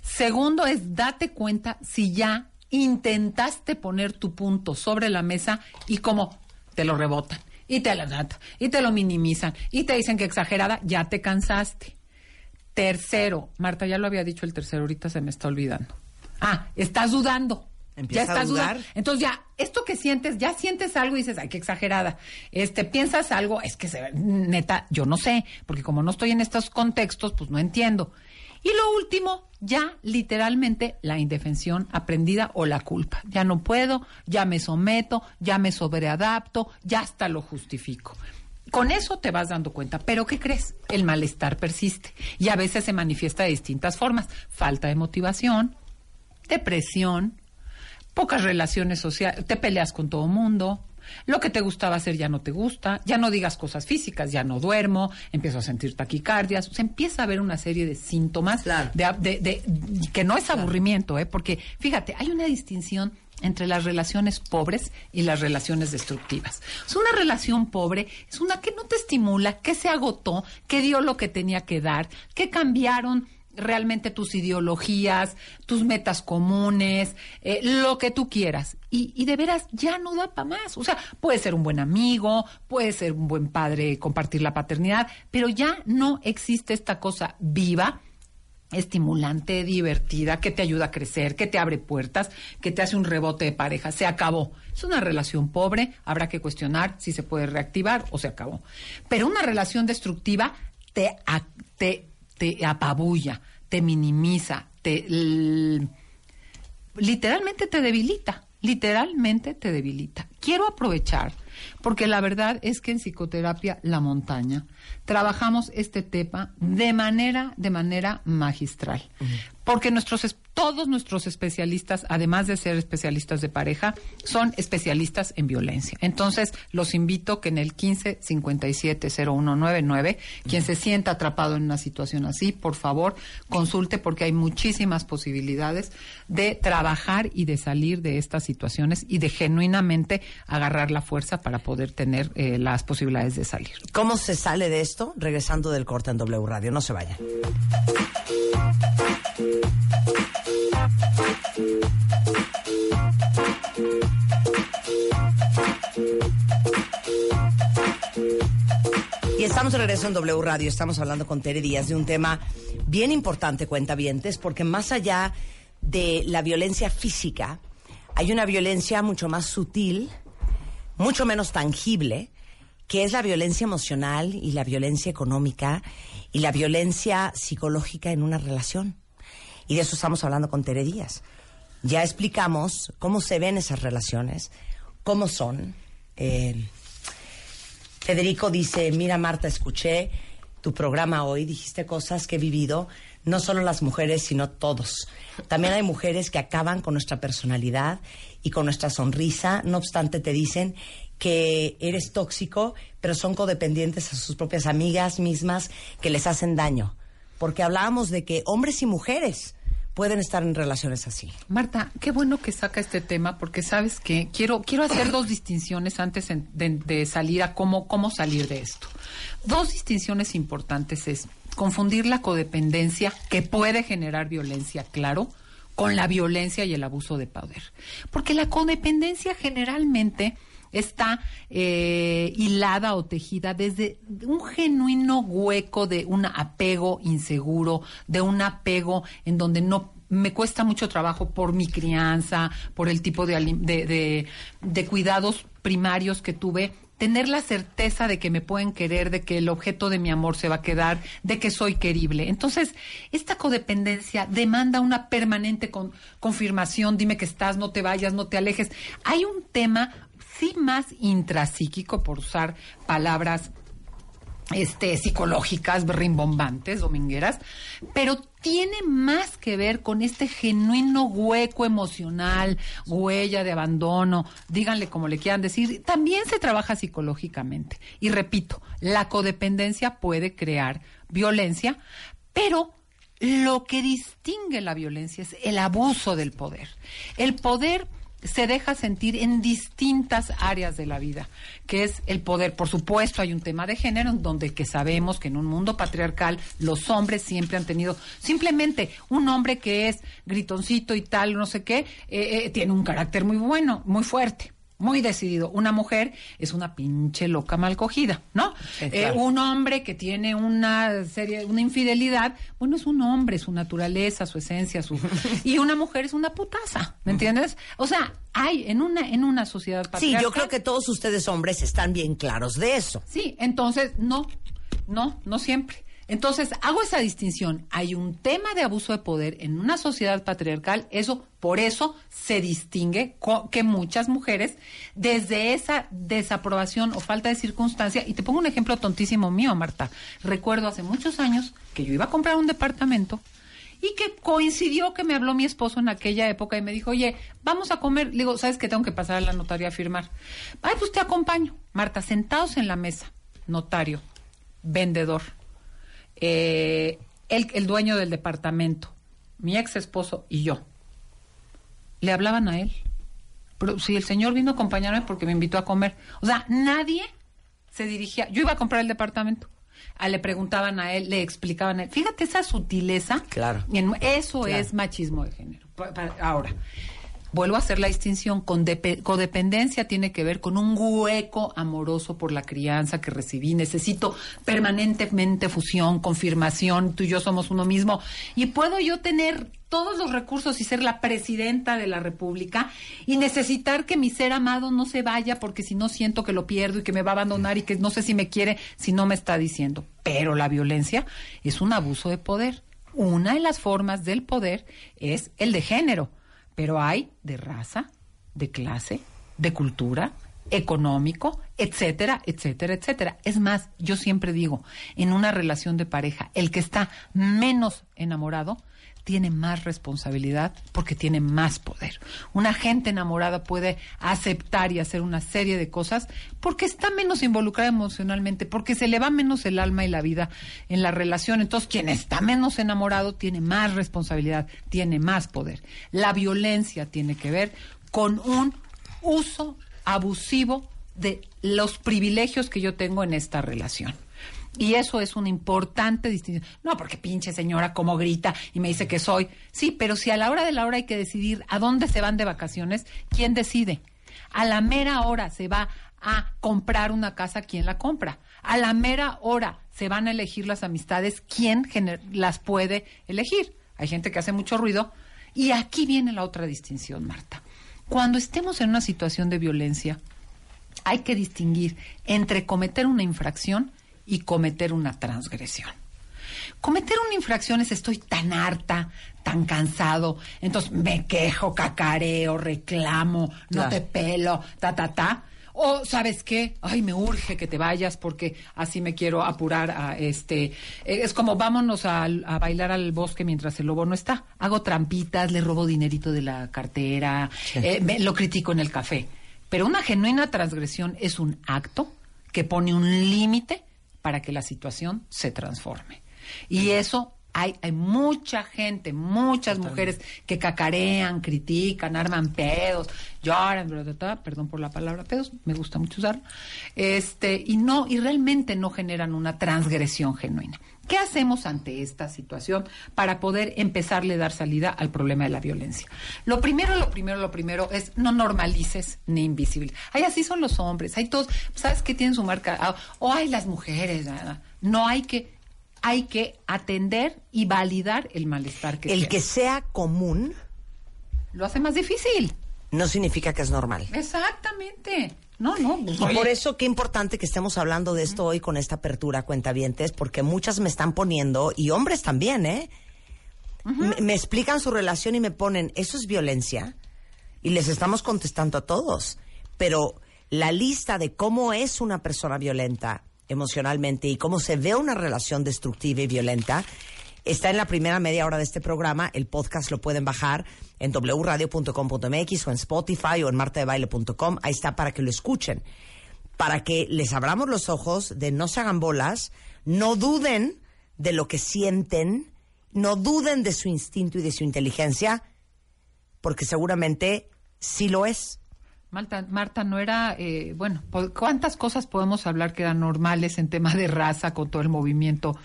Segundo es date cuenta si ya intentaste poner tu punto sobre la mesa y como te lo rebotan y te lo datan y te lo minimizan y te dicen que exagerada, ya te cansaste. Tercero, Marta ya lo había dicho el tercero, ahorita se me está olvidando. Ah, estás dudando. Empieza ya a estás dudar. dudando. Entonces ya, esto que sientes, ya sientes algo y dices, ay, qué exagerada. Este, piensas algo, es que se, neta, yo no sé, porque como no estoy en estos contextos, pues no entiendo. Y lo último, ya literalmente la indefensión aprendida o la culpa. Ya no puedo, ya me someto, ya me sobreadapto, ya hasta lo justifico. Con eso te vas dando cuenta. Pero ¿qué crees? El malestar persiste y a veces se manifiesta de distintas formas. Falta de motivación, depresión, pocas relaciones sociales, te peleas con todo mundo, lo que te gustaba hacer ya no te gusta, ya no digas cosas físicas, ya no duermo, empiezo a sentir taquicardias, o sea, empieza a haber una serie de síntomas Claro. de, de- de- que no es aburrimiento, ¿eh? porque fíjate, hay una distinción entre las relaciones pobres y las relaciones destructivas. Sea, una relación pobre es una que no te estimula, que se agotó, que dio lo que tenía que dar, que cambiaron realmente tus ideologías, tus metas comunes, eh, lo que tú quieras. Y, de veras ya no da para más. O sea, puede ser un buen amigo, puede ser un buen padre, compartir la paternidad, pero ya no existe esta cosa viva estimulante, divertida, que te ayuda a crecer, que te abre puertas, que te hace un rebote de pareja. Se acabó. Es una relación pobre, habrá que cuestionar si se puede reactivar o se acabó. Pero una relación destructiva te, te, te apabulla, te minimiza, te literalmente te debilita, literalmente te debilita. Quiero aprovechar, porque la verdad es que en psicoterapia La Montaña trabajamos este tema de manera, de manera magistral. Porque nuestros, es- todos nuestros especialistas, además de ser especialistas de pareja, son especialistas en violencia. Entonces, los invito que en el 15 57 0199, quien se sienta atrapado en una situación así, por favor, consulte porque hay muchísimas posibilidades de trabajar y de salir de estas situaciones y de genuinamente agarrar la fuerza para poder tener eh, las posibilidades de salir. ¿Cómo se sale de esto? Regresando del corte en W Radio. No se vayan. Y Estamos de regreso en W Radio, estamos hablando con Tere Díaz de un tema bien importante, cuentavientes, porque más allá de la violencia física, hay una violencia mucho más sutil, mucho menos tangible, que es la violencia emocional y la violencia económica y la violencia psicológica en una relación. Y de eso estamos hablando con Tere Díaz. Ya explicamos cómo se ven esas relaciones, cómo son. Eh, Federico dice, mira Marta, escuché tu programa hoy, dijiste cosas que he vivido, no solo las mujeres, sino todos. También hay mujeres que acaban con nuestra personalidad y con nuestra sonrisa, no obstante te dicen que eres tóxico, pero son codependientes a sus propias amigas mismas que les hacen daño. Porque hablábamos de que hombres y mujeres pueden estar en relaciones así. Marta, qué bueno que saca este tema porque sabes que quiero quiero hacer dos distinciones antes de, de salir a cómo cómo salir de esto. Dos distinciones importantes es confundir la codependencia que puede generar violencia, claro, con la violencia y el abuso de poder, porque la codependencia generalmente está eh, hilada o tejida desde un genuino hueco de un apego inseguro, de un apego en donde no me cuesta mucho trabajo por mi crianza, por el tipo de, de- de cuidados primarios que tuve, tener la certeza de que me pueden querer, de que el objeto de mi amor se va a quedar, de que soy querible. Entonces, esta codependencia demanda una permanente con- confirmación, dime que estás, no te vayas, no te alejes. Hay un tema sí más intrapsíquico, por usar palabras este, psicológicas, rimbombantes, domingueras, pero tiene más que ver con este genuino hueco emocional, huella de abandono, díganle como le quieran decir, también se trabaja psicológicamente. Y repito, la codependencia puede crear violencia, pero lo que distingue la violencia es el abuso del poder. El poder se deja sentir en distintas áreas de la vida, que es el poder. Por supuesto, hay un tema de género en donde que sabemos que en un mundo patriarcal los hombres siempre han tenido simplemente un hombre que es gritoncito y tal, no sé qué, eh, eh, tiene un carácter muy bueno, muy fuerte. Muy decidido. Una mujer es una pinche loca mal cogida, ¿no? Sí, Eh, un hombre que tiene una serie, una infidelidad, bueno, es un hombre, su naturaleza, su esencia, su y una mujer es una putaza, ¿me entiendes? O sea, hay en una en una sociedad Sí, patriarcal. yo creo que todos ustedes hombres están bien claros de eso. Sí, entonces no, no, no siempre. Entonces, hago esa distinción. Hay un tema de abuso de poder en una sociedad patriarcal, eso, por eso se distingue que muchas mujeres, desde esa desaprobación o falta de circunstancia, y te pongo un ejemplo tontísimo mío, Marta. Recuerdo hace muchos años que yo iba a comprar un departamento y que coincidió que me habló mi esposo en aquella época y me dijo, oye, vamos a comer. Le digo, ¿sabes que tengo que pasar a la notaría a firmar? Ay, pues te acompaño. Marta, sentados en la mesa, notario, vendedor, eh, el, el dueño del departamento, mi ex esposo y yo. Le hablaban a él. Pero si el señor vino a acompañarme porque me invitó a comer. O sea, nadie se dirigía. Yo iba a comprar el departamento. Ah, le preguntaban a él, le explicaban a él. Fíjate esa sutileza. Claro. Eso Claro. es machismo de género. Ahora, vuelvo a hacer la distinción. Con depe- codependencia tiene que ver con un hueco amoroso por la crianza que recibí. Necesito permanentemente fusión, confirmación. Tú y yo somos uno mismo. Y puedo yo tener todos los recursos y ser la presidenta de la República y necesitar que mi ser amado no se vaya porque si no siento que lo pierdo y que me va a abandonar y que no sé si me quiere si no me está diciendo. Pero la violencia es un abuso de poder. Una de las formas del poder es el de género, pero hay de raza, de clase, de cultura, económico, etcétera, etcétera, etcétera. Es más, yo siempre digo, en una relación de pareja, el que está menos enamorado tiene más responsabilidad porque tiene más poder. Una gente enamorada puede aceptar y hacer una serie de cosas porque está menos involucrada emocionalmente, porque se le va menos el alma y la vida en la relación. Entonces, quien está menos enamorado tiene más responsabilidad, tiene más poder. La violencia tiene que ver con un uso abusivo de los privilegios que yo tengo en esta relación. Y eso es una importante distinción. No, porque pinche señora como grita y me dice que soy. Sí, pero si a la hora de la hora hay que decidir a dónde se van de vacaciones, ¿quién decide? A la mera hora se va a comprar una casa, ¿quién la compra? A la mera hora se van a elegir las amistades, ¿quién las puede elegir? Hay gente que hace mucho ruido. Y aquí viene la otra distinción, Marta. Cuando estemos en una situación de violencia, hay que distinguir entre cometer una infracción y cometer una transgresión. Cometer una infracción es estoy tan harta, tan cansado, entonces me quejo, cacareo, reclamo, no Claro. te pelo, ta, ta, ta. O, ¿sabes qué? Ay, me urge que te vayas porque así me quiero apurar a este... eh, es como vámonos a, a bailar al bosque mientras el lobo no está. Hago trampitas, le robo dinerito de la cartera, eh, me- lo critico en el café. Pero una genuina transgresión es un acto que pone un límite para que la situación se transforme. Y eso hay, hay mucha gente, muchas mujeres que cacarean, critican, arman pedos, lloran, bla, bla, bla, perdón por la palabra pedos, me gusta mucho usarlo, este, y no, y realmente no generan una transgresión genuina. ¿Qué hacemos ante esta situación para poder empezarle a dar salida al problema de la violencia? Lo primero, lo primero, lo primero es no normalices ni invisibles. Ay, así son los hombres, hay todos, ¿sabes qué tienen su marca? Ah, o hay las mujeres, ah, no hay que, hay que atender y validar el malestar que El que sea común lo hace más difícil. no significa que es normal. Exactamente. No, no. pues, Y oye, por eso qué importante que estemos hablando de esto hoy con esta apertura, cuentavientes, porque muchas me están poniendo, y hombres también, ¿eh? me, me explican su relación y me ponen, ¿eso es violencia? Y les estamos contestando a todos. Pero la lista de cómo es una persona violenta emocionalmente y cómo se ve una relación destructiva y violenta está en la primera media hora de este programa. El podcast lo pueden bajar en wradio.com.mx o en Spotify o en martadebaile.com. Ahí está para que lo escuchen. Para que les abramos los ojos de no se hagan bolas, no duden de lo que sienten, no duden de su instinto y de su inteligencia, porque seguramente sí lo es. Marta, Marta, no era, eh, bueno, ¿cuántas cosas podemos hablar que eran normales en tema de raza con todo el movimiento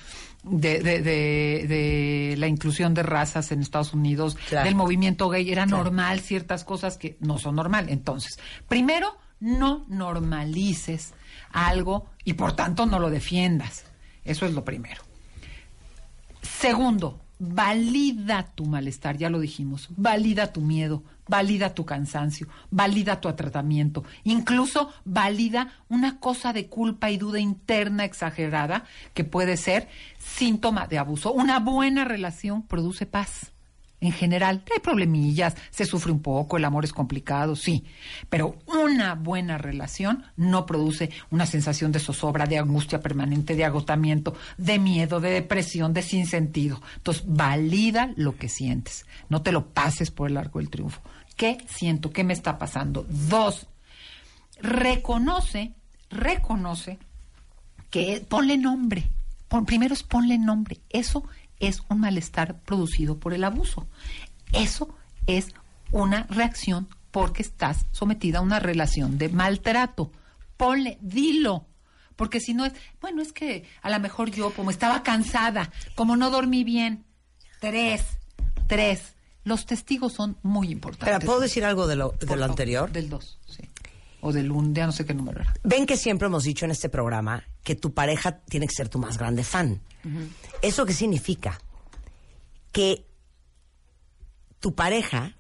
de, de, de- de la inclusión de razas en Estados Unidos, Claro. del movimiento gay? Era Claro. normal ciertas cosas que no son normal. Entonces, primero, no normalices algo y por tanto no lo defiendas. Eso es lo primero. Segundo, valida tu malestar, ya lo dijimos, valida tu miedo, valida tu cansancio, valida tu tratamiento, incluso valida una cosa de culpa y duda interna exagerada que puede ser síntoma de abuso. Una buena relación produce paz. En general, hay problemillas, se sufre un poco, el amor es complicado, sí, pero una buena relación no produce una sensación de zozobra, de angustia permanente, de agotamiento, de miedo, de depresión, de sinsentido. Entonces, valida lo que sientes, no te lo pases por el arco del triunfo. ¿Qué siento? ¿Qué me está pasando? Dos, reconoce, reconoce que ponle nombre. Primero es ponle nombre. Eso es un malestar producido por el abuso. Eso es una reacción porque estás sometida a una relación de maltrato. Ponle, dilo. Porque si no es, bueno, es que a lo mejor yo, como estaba cansada, como no dormí bien. Tres, tres. Los testigos son muy importantes. Pero, ¿puedo decir algo de lo, de lo anterior? Del dos, sí. O del un, ya no sé qué número era. Ven que siempre hemos dicho en este programa que tu pareja tiene que ser tu más grande fan. ¿Eso qué significa? Que tu pareja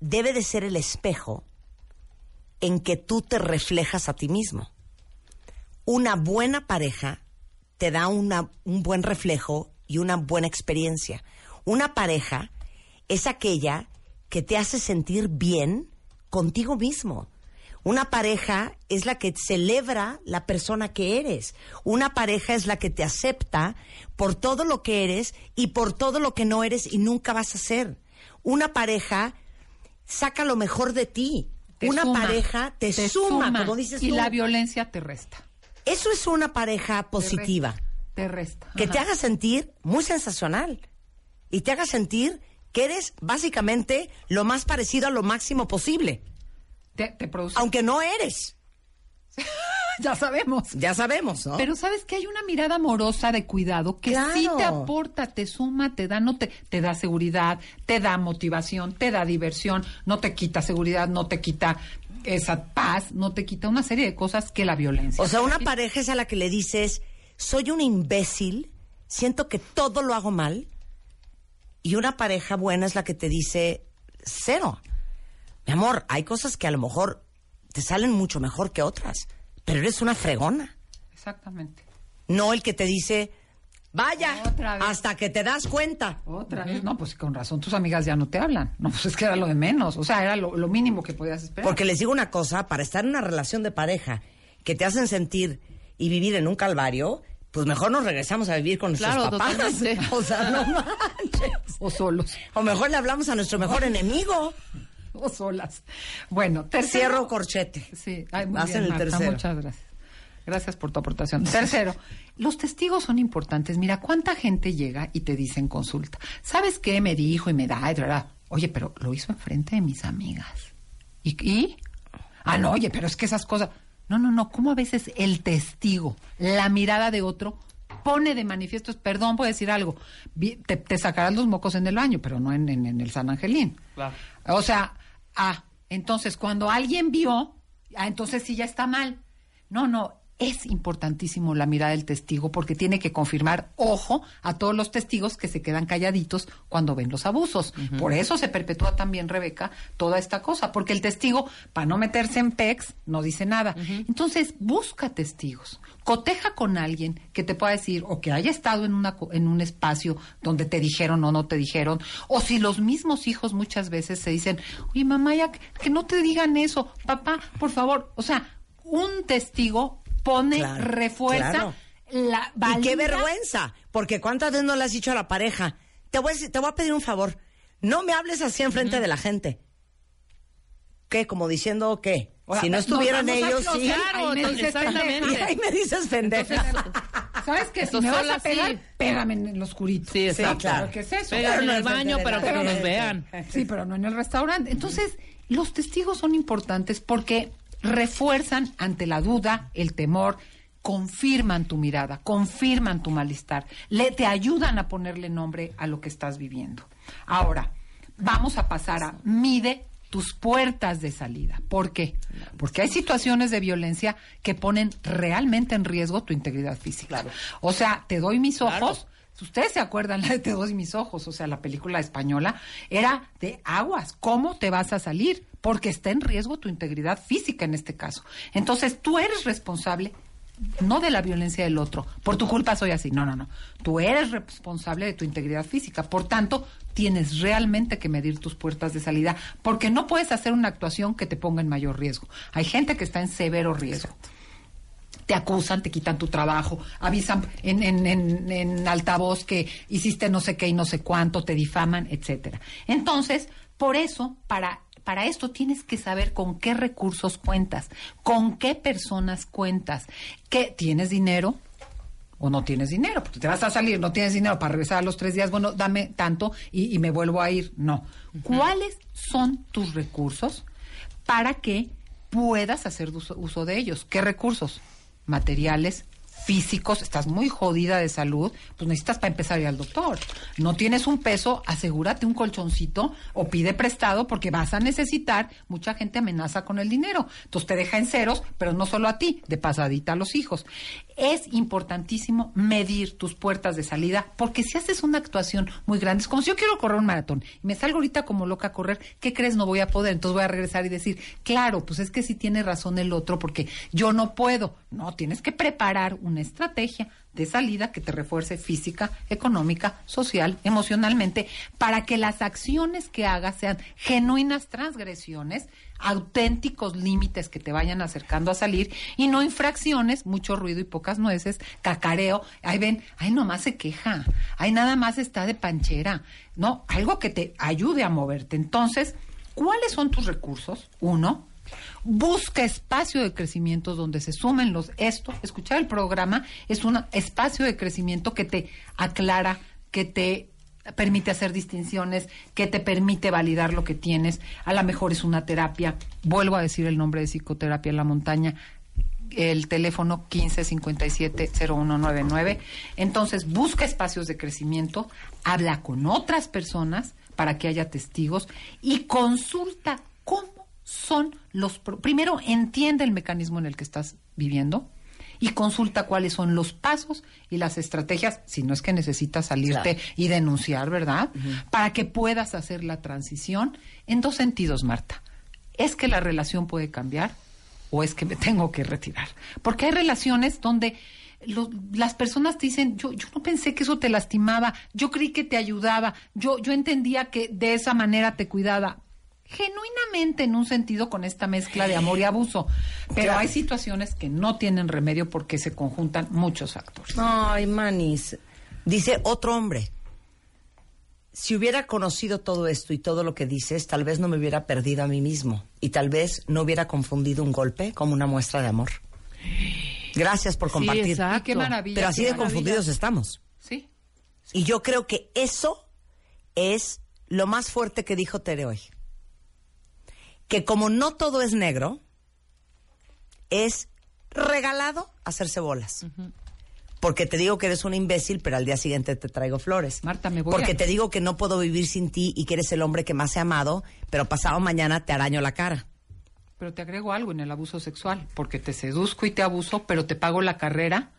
debe de ser el espejo en que tú te reflejas a ti mismo. Una buena pareja te da una- un buen reflejo y una buena experiencia. Una pareja es aquella que te hace sentir bien contigo mismo. Una pareja es la que celebra la persona que eres. Una pareja es la que te acepta por todo lo que eres y por todo lo que no eres y nunca vas a ser. Una pareja saca lo mejor de ti. Te una suma, pareja te, suma, como dices y tú. la violencia te resta. Eso es una pareja positiva. Te resta. Que te haga sentir muy sensacional. Y te haga sentir que eres básicamente lo más parecido a lo máximo posible. Te, te produce. Aunque no eres. ya sabemos. Ya sabemos, ¿no? Pero sabes que hay una mirada amorosa de cuidado que Claro. sí te aporta, te suma, te da, no te, te da seguridad, te da motivación, te da diversión, no te quita seguridad, no te quita esa paz no te quita una serie de cosas que la violencia. O sea, una pareja es a la que le dices, soy un imbécil, siento que todo lo hago mal. Y una pareja buena es la que te dice, cero. Mi amor, hay cosas que a lo mejor te salen mucho mejor que otras, pero eres una fregona. Exactamente. No el que te dice, vaya, Otra vez. hasta que te das cuenta. Otra vez. No, pues con razón, tus amigas ya no te hablan. No, pues es que era lo de menos. O sea, era lo, lo mínimo que podías esperar. Porque les digo una cosa, para estar en una relación de pareja que te hacen sentir y vivir en un calvario, pues mejor nos regresamos a vivir con nuestros Claro, papás. totalmente. O sea, no manches. O solos. O mejor le hablamos a nuestro mejor enemigo. O solas. Bueno, tercero. Cierro corchete. Sí, ay, muy Vas bien, en el Marta, tercero. muchas gracias. Gracias por tu aportación. Tercero, los testigos son importantes. Mira, ¿cuánta gente llega y te dice en consulta? ¿Sabes qué? Me dijo y me da, y Oye, pero lo hizo enfrente de mis amigas. ¿Y? y? Ah, no, oye, pero es que esas cosas... No, no, no. ¿Cómo a veces el testigo, la mirada de otro, pone de manifiesto, es, perdón, a decir algo, te, te sacarás los mocos en el baño, pero no en, en- en el San Angelín. Claro. O sea, ah, entonces cuando alguien vio, ah, entonces sí ya está mal. No, no, es importantísimo la mirada del testigo porque tiene que confirmar, ojo, a todos los testigos que se quedan calladitos cuando ven los abusos. Por eso se perpetúa también, Rebeca, toda esta cosa, porque el testigo, para no meterse en pex, no dice nada. Entonces, busca testigos. Coteja con alguien que te pueda decir o que haya estado en, una, en un espacio donde te dijeron o no te dijeron, o si los mismos hijos muchas veces se dicen, oye mamá, ya que no te digan eso, papá, por favor. O sea, un testigo pone, Claro, refuerza claro. la Y qué valida- vergüenza, porque cuántas veces no le has dicho a la pareja, te voy a, decir- te voy a pedir un favor, no me hables así enfrente de la gente. ¿Qué? Como diciendo qué? Si no estuvieran ellos, sí. Claro, ahí me dices. Y ahí me dices pendeja. ¿Sabes qué? Si me vas a pegar, sí. pégame en el oscurito. Sí, exacto. claro. ¿Qué es eso? Pégame en el baño, pero que no nos vean. Sí, pero no en el restaurante. Entonces, los testigos son importantes porque refuerzan ante la duda, el temor, confirman tu mirada, confirman tu malestar, le te ayudan a ponerle nombre a lo que estás viviendo. Ahora, vamos a pasar a mide tus puertas de salida. ¿Por qué? Porque hay situaciones de violencia que ponen realmente en riesgo tu integridad física. O sea, te doy mis ojos, Claro. Ustedes se acuerdan la de Te doy mis ojos, o sea, la película española, era de aguas, ¿cómo te vas a salir? Porque está en riesgo tu integridad física en este caso. Entonces, tú eres responsable no de la violencia del otro. Por tu culpa soy así. No, no, no. Tú eres responsable de tu integridad física. Por tanto, tienes realmente que medir tus puertas de salida porque no puedes hacer una actuación que te ponga en mayor riesgo. Hay gente que está en severo riesgo te acusan, te quitan tu trabajo, avisan en, en, en, en altavoz que hiciste no sé qué y no sé cuánto, te difaman, etcétera. Entonces, por eso, para, para esto tienes que saber con qué recursos cuentas, con qué personas cuentas, que tienes dinero, o no tienes dinero, porque te vas a salir, no tienes dinero para regresar a los tres días, bueno, dame tanto y, y me vuelvo a ir. No. ¿Cuáles son tus recursos para que puedas hacer uso, uso de ellos? ¿Qué recursos? Materiales, físicos, estás muy jodida de salud, pues necesitas para empezar ir al doctor. No tienes un peso, asegúrate un colchoncito o pide prestado porque vas a necesitar, mucha gente amenaza con el dinero. Entonces te deja en ceros, pero no solo a ti, de pasadita a los hijos. Es importantísimo medir tus puertas de salida porque si haces una actuación muy grande, es como si yo quiero correr un maratón y me salgo ahorita como loca a correr, ¿qué crees? No voy a poder. Entonces voy a regresar y decir, claro, pues es que sí tiene razón el otro porque yo no puedo. No, tienes que preparar una estrategia de salida que te refuerce física, económica, social, emocionalmente, para que las acciones que hagas sean genuinas transgresiones, auténticos límites que te vayan acercando a salir y no infracciones, mucho ruido y pocas nueces, cacareo, ahí ven, ay nomás se queja, ay nada más está de panchera, no, algo que te ayude a moverte. Entonces, ¿cuáles son tus recursos? Uno, Busca espacio de crecimiento donde se sumen los esto. Escuchar el programa es un espacio de crecimiento que te aclara, que te permite hacer distinciones, que te permite validar lo que tienes. A lo mejor es una terapia. Vuelvo a decir el nombre de psicoterapia en la montaña. El teléfono 1557-0199. Entonces, busca espacios de crecimiento, habla con otras personas para que haya testigos y consulta cómo son los... Primero, entiende el mecanismo en el que estás viviendo y consulta cuáles son los pasos y las estrategias, si no es que necesitas salirte Claro. y denunciar, ¿verdad? Para que puedas hacer la transición en dos sentidos, Marta. ¿Es que la relación puede cambiar o es que me tengo que retirar? Porque hay relaciones donde lo- las personas te dicen, yo, yo no pensé que eso te lastimaba, yo creí que te ayudaba, yo, yo entendía que de esa manera te cuidaba. Genuinamente en un sentido con esta mezcla de amor y abuso. Pero Claro. hay situaciones que no tienen remedio porque se conjuntan muchos factores. Ay, manis. Dice otro hombre. Si hubiera conocido todo esto y todo lo que dices, tal vez no me hubiera perdido a mí mismo y tal vez no hubiera confundido un golpe como una muestra de amor. Gracias por Sí, compartir. exacto. Qué maravilla. Pero así de maravilla. confundidos estamos. Sí. Y yo creo que eso es lo más fuerte que dijo Tere hoy. Que como no todo es negro, es regalado hacerse bolas. Porque te digo que eres un imbécil, pero al día siguiente te traigo flores. Marta, me voy Porque a- te digo que no puedo vivir sin ti y que eres el hombre que más he amado, pero pasado mañana te araño la cara. Pero te agrego algo en el abuso sexual, porque te seduzco y te abuso, pero te pago la carrera,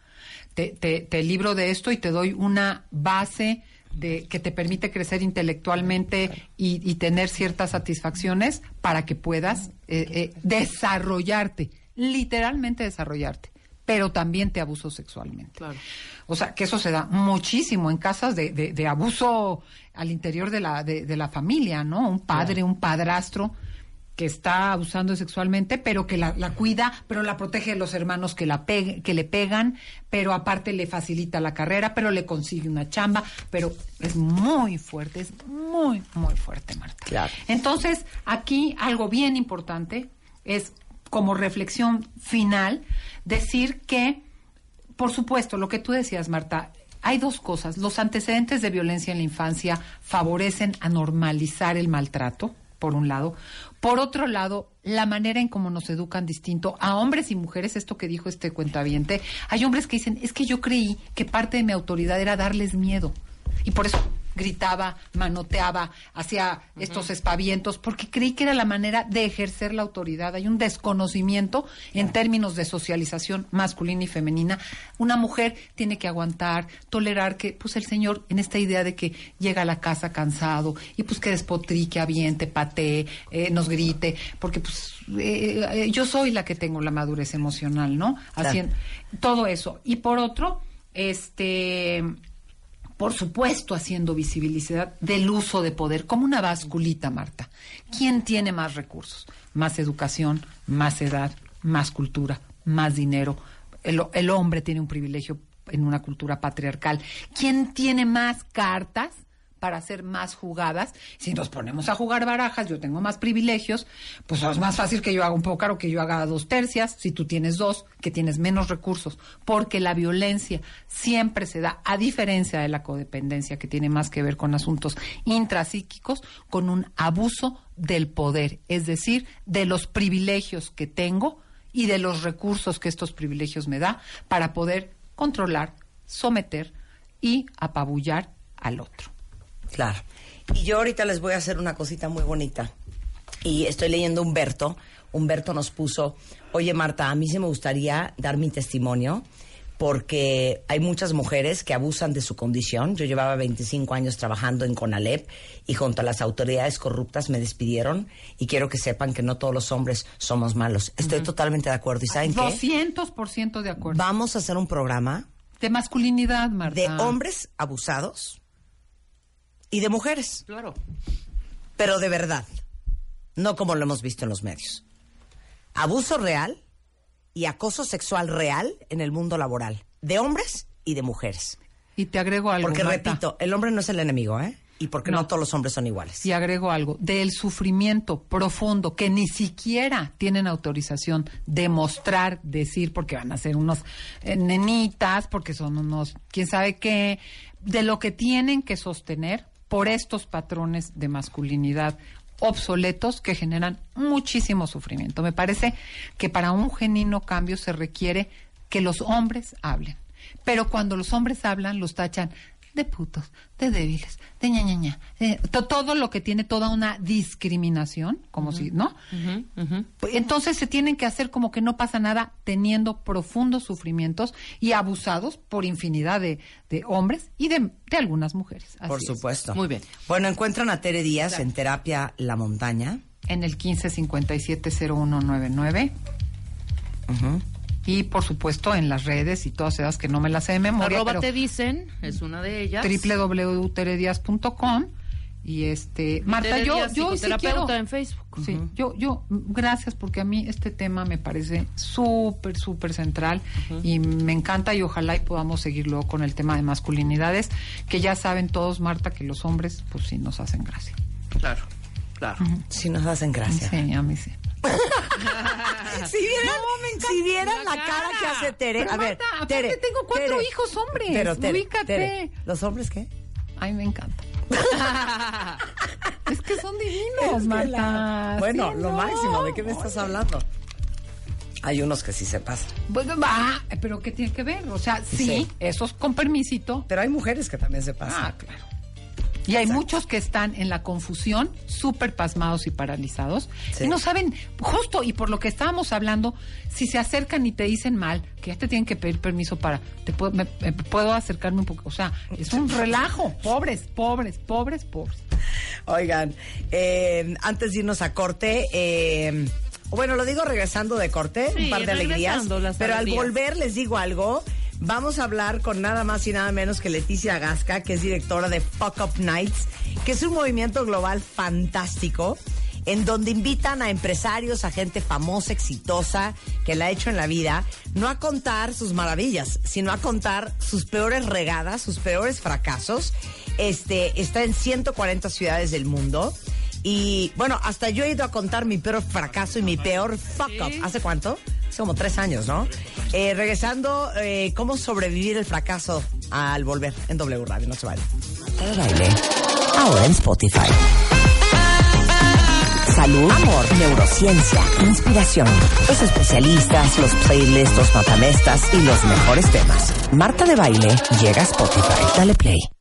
te, te, te libro de esto y te doy una base de que te permite crecer intelectualmente y, y tener ciertas satisfacciones para que puedas eh, eh, desarrollarte, literalmente desarrollarte, pero también te abuso sexualmente. Claro. O sea, que eso se da muchísimo en casas de, de- de abuso al interior de la, de, de la familia, ¿no? Un padre, un padrastro que está abusando sexualmente, pero que la, la cuida, pero la protege de los hermanos que, la pe- que le pegan, pero aparte le facilita la carrera, pero le consigue una chamba, pero es muy fuerte, es muy, muy fuerte, Marta. Claro. Entonces, aquí algo bien importante es, como reflexión final, decir que por supuesto, lo que tú decías, Marta, hay dos cosas. Los antecedentes de violencia en la infancia favorecen a normalizar el maltrato, por un lado. Por otro lado, la manera en cómo nos educan distinto a hombres y mujeres, esto que dijo este cuentaviente, hay hombres que dicen, es que yo creí que parte de mi autoridad era darles miedo. Y por eso gritaba, manoteaba, hacía estos espavientos, porque creí que era la manera de ejercer la autoridad. Hay un desconocimiento en términos de socialización masculina y femenina. Una mujer tiene que aguantar, tolerar que, pues el señor, en esta idea de que llega a la casa cansado y pues que despotrique, aviente, patee, eh, nos grite, porque pues eh, eh, yo soy la que tengo la madurez emocional, ¿no? Claro. Haciendo todo eso. Y por otro, este por supuesto, haciendo visibilidad del uso de poder, como una basculita, Marta. ¿Quién tiene más recursos? Más educación, más edad, más cultura, más dinero. El, el hombre tiene un privilegio en una cultura patriarcal. ¿Quién tiene más cartas? Para hacer más jugadas. Si nos ponemos a jugar barajas, yo tengo más privilegios, pues es más fácil que yo haga un pócar o que yo haga dos tercias, si tú tienes dos, que tienes menos recursos, porque la violencia siempre se da, a diferencia de la codependencia, que tiene más que ver con asuntos intrapsíquicos, con un abuso del poder, es decir, de los privilegios que tengo y de los recursos que estos privilegios me da para poder controlar, someter y apabullar al otro. Claro. Y yo ahorita les voy a hacer una cosita muy bonita. Y estoy leyendo Humberto. Humberto nos puso, oye Marta, a mí sí me gustaría dar mi testimonio porque hay muchas mujeres que abusan de su condición. Yo llevaba 25 años trabajando en Conalep y junto a las autoridades corruptas me despidieron y quiero que sepan que no todos los hombres somos malos. Estoy totalmente de acuerdo. ¿Y saben qué? 200% de acuerdo. Vamos a hacer un programa De masculinidad, Marta. de hombres abusados y de mujeres. Claro. pero de verdad, no como lo hemos visto en los medios. Abuso real y acoso sexual real en el mundo laboral, de hombres y de mujeres. Y te agrego algo. Porque Marta. repito, el hombre no es el enemigo, ¿eh? Y porque no, No. todos los hombres son iguales. Y agrego algo, del sufrimiento profundo que ni siquiera tienen autorización de mostrar, decir, porque van a ser unos eh, nenitas, porque son unos, quién sabe qué, de lo que tienen que sostener por estos patrones de masculinidad obsoletos que generan muchísimo sufrimiento. Me parece que para un genuino cambio se requiere que los hombres hablen. Pero cuando los hombres hablan, los tachan de putos, de débiles, de ña, ña, ña. eh, to- todo lo que tiene toda una discriminación, como si, ¿no? Pues, Entonces se tienen que hacer como que no pasa nada teniendo profundos sufrimientos y abusados por infinidad de, de hombres y de, de algunas mujeres. Así Por es. supuesto. Muy bien. Bueno, encuentran a Tere Díaz en Terapia La Montaña. En el 15570199. Y por supuesto en las redes y todas esas que no me las sé de memoria. Arroba pero te dicen, es una de ellas. www.teredias.com y este Marta Tere yo Díaz, yo sí quiero en Facebook. sí yo yo gracias porque a mí este tema me parece súper súper central y me encanta y ojalá y podamos seguir luego con el tema de masculinidades que ya saben todos Marta que los hombres pues sí nos hacen gracia Claro, claro. Si nos hacen gracia. sí a mí sí vieran, si vieran la, La cara. que hace Tere. Pero, a ver, Marta, aparte Tere, tengo cuatro Tere. hijos hombres, Pero Tere, ubícate. Tere, ¿los hombres qué? ay me encanta es que son divinos Es Marta la- Bueno, Sí, lo no. máximo, ¿de qué me estás hablando? Hay unos que sí se pasan. Bueno, va, pero ¿qué tiene que ver? O sea, sí, Sí. esos con permisito. Pero hay mujeres que también se pasan. Ah, claro. Y hay muchos que están en la confusión, súper pasmados y paralizados, Sí. y no saben, justo, y por lo que estábamos hablando, si se acercan y te dicen mal, que ya te tienen que pedir permiso para, te puedo, me- me- puedo acercarme un poco, o sea, es un relajo, pobres, pobres, pobres, pobres. Oigan, eh, antes de irnos a corte, eh, bueno, lo digo regresando de corte, un par de alegrías, pero al volver les digo algo. Vamos a hablar con nada más y nada menos que Leticia Gasca, que es directora de Fuck Up Nights, que es un movimiento global fantástico en donde invitan a empresarios, a gente famosa, exitosa, que la ha hecho en la vida, no a contar sus maravillas, sino a contar sus peores regadas, sus peores fracasos. Este, está en 140 ciudades del mundo. Y bueno, hasta yo he ido a contar mi peor fracaso y mi peor fuck up. ¿Hace cuánto? Hace como tres años, ¿no? Eh, regresando, eh, ¿cómo sobrevivir el fracaso al volver en W Radio? No se vale. baile. Ahora en Spotify. Salud, amor, neurociencia, inspiración. Los especialistas, los playlists, los matamestas y los mejores temas. Marta de Baile llega a Spotify. Dale play.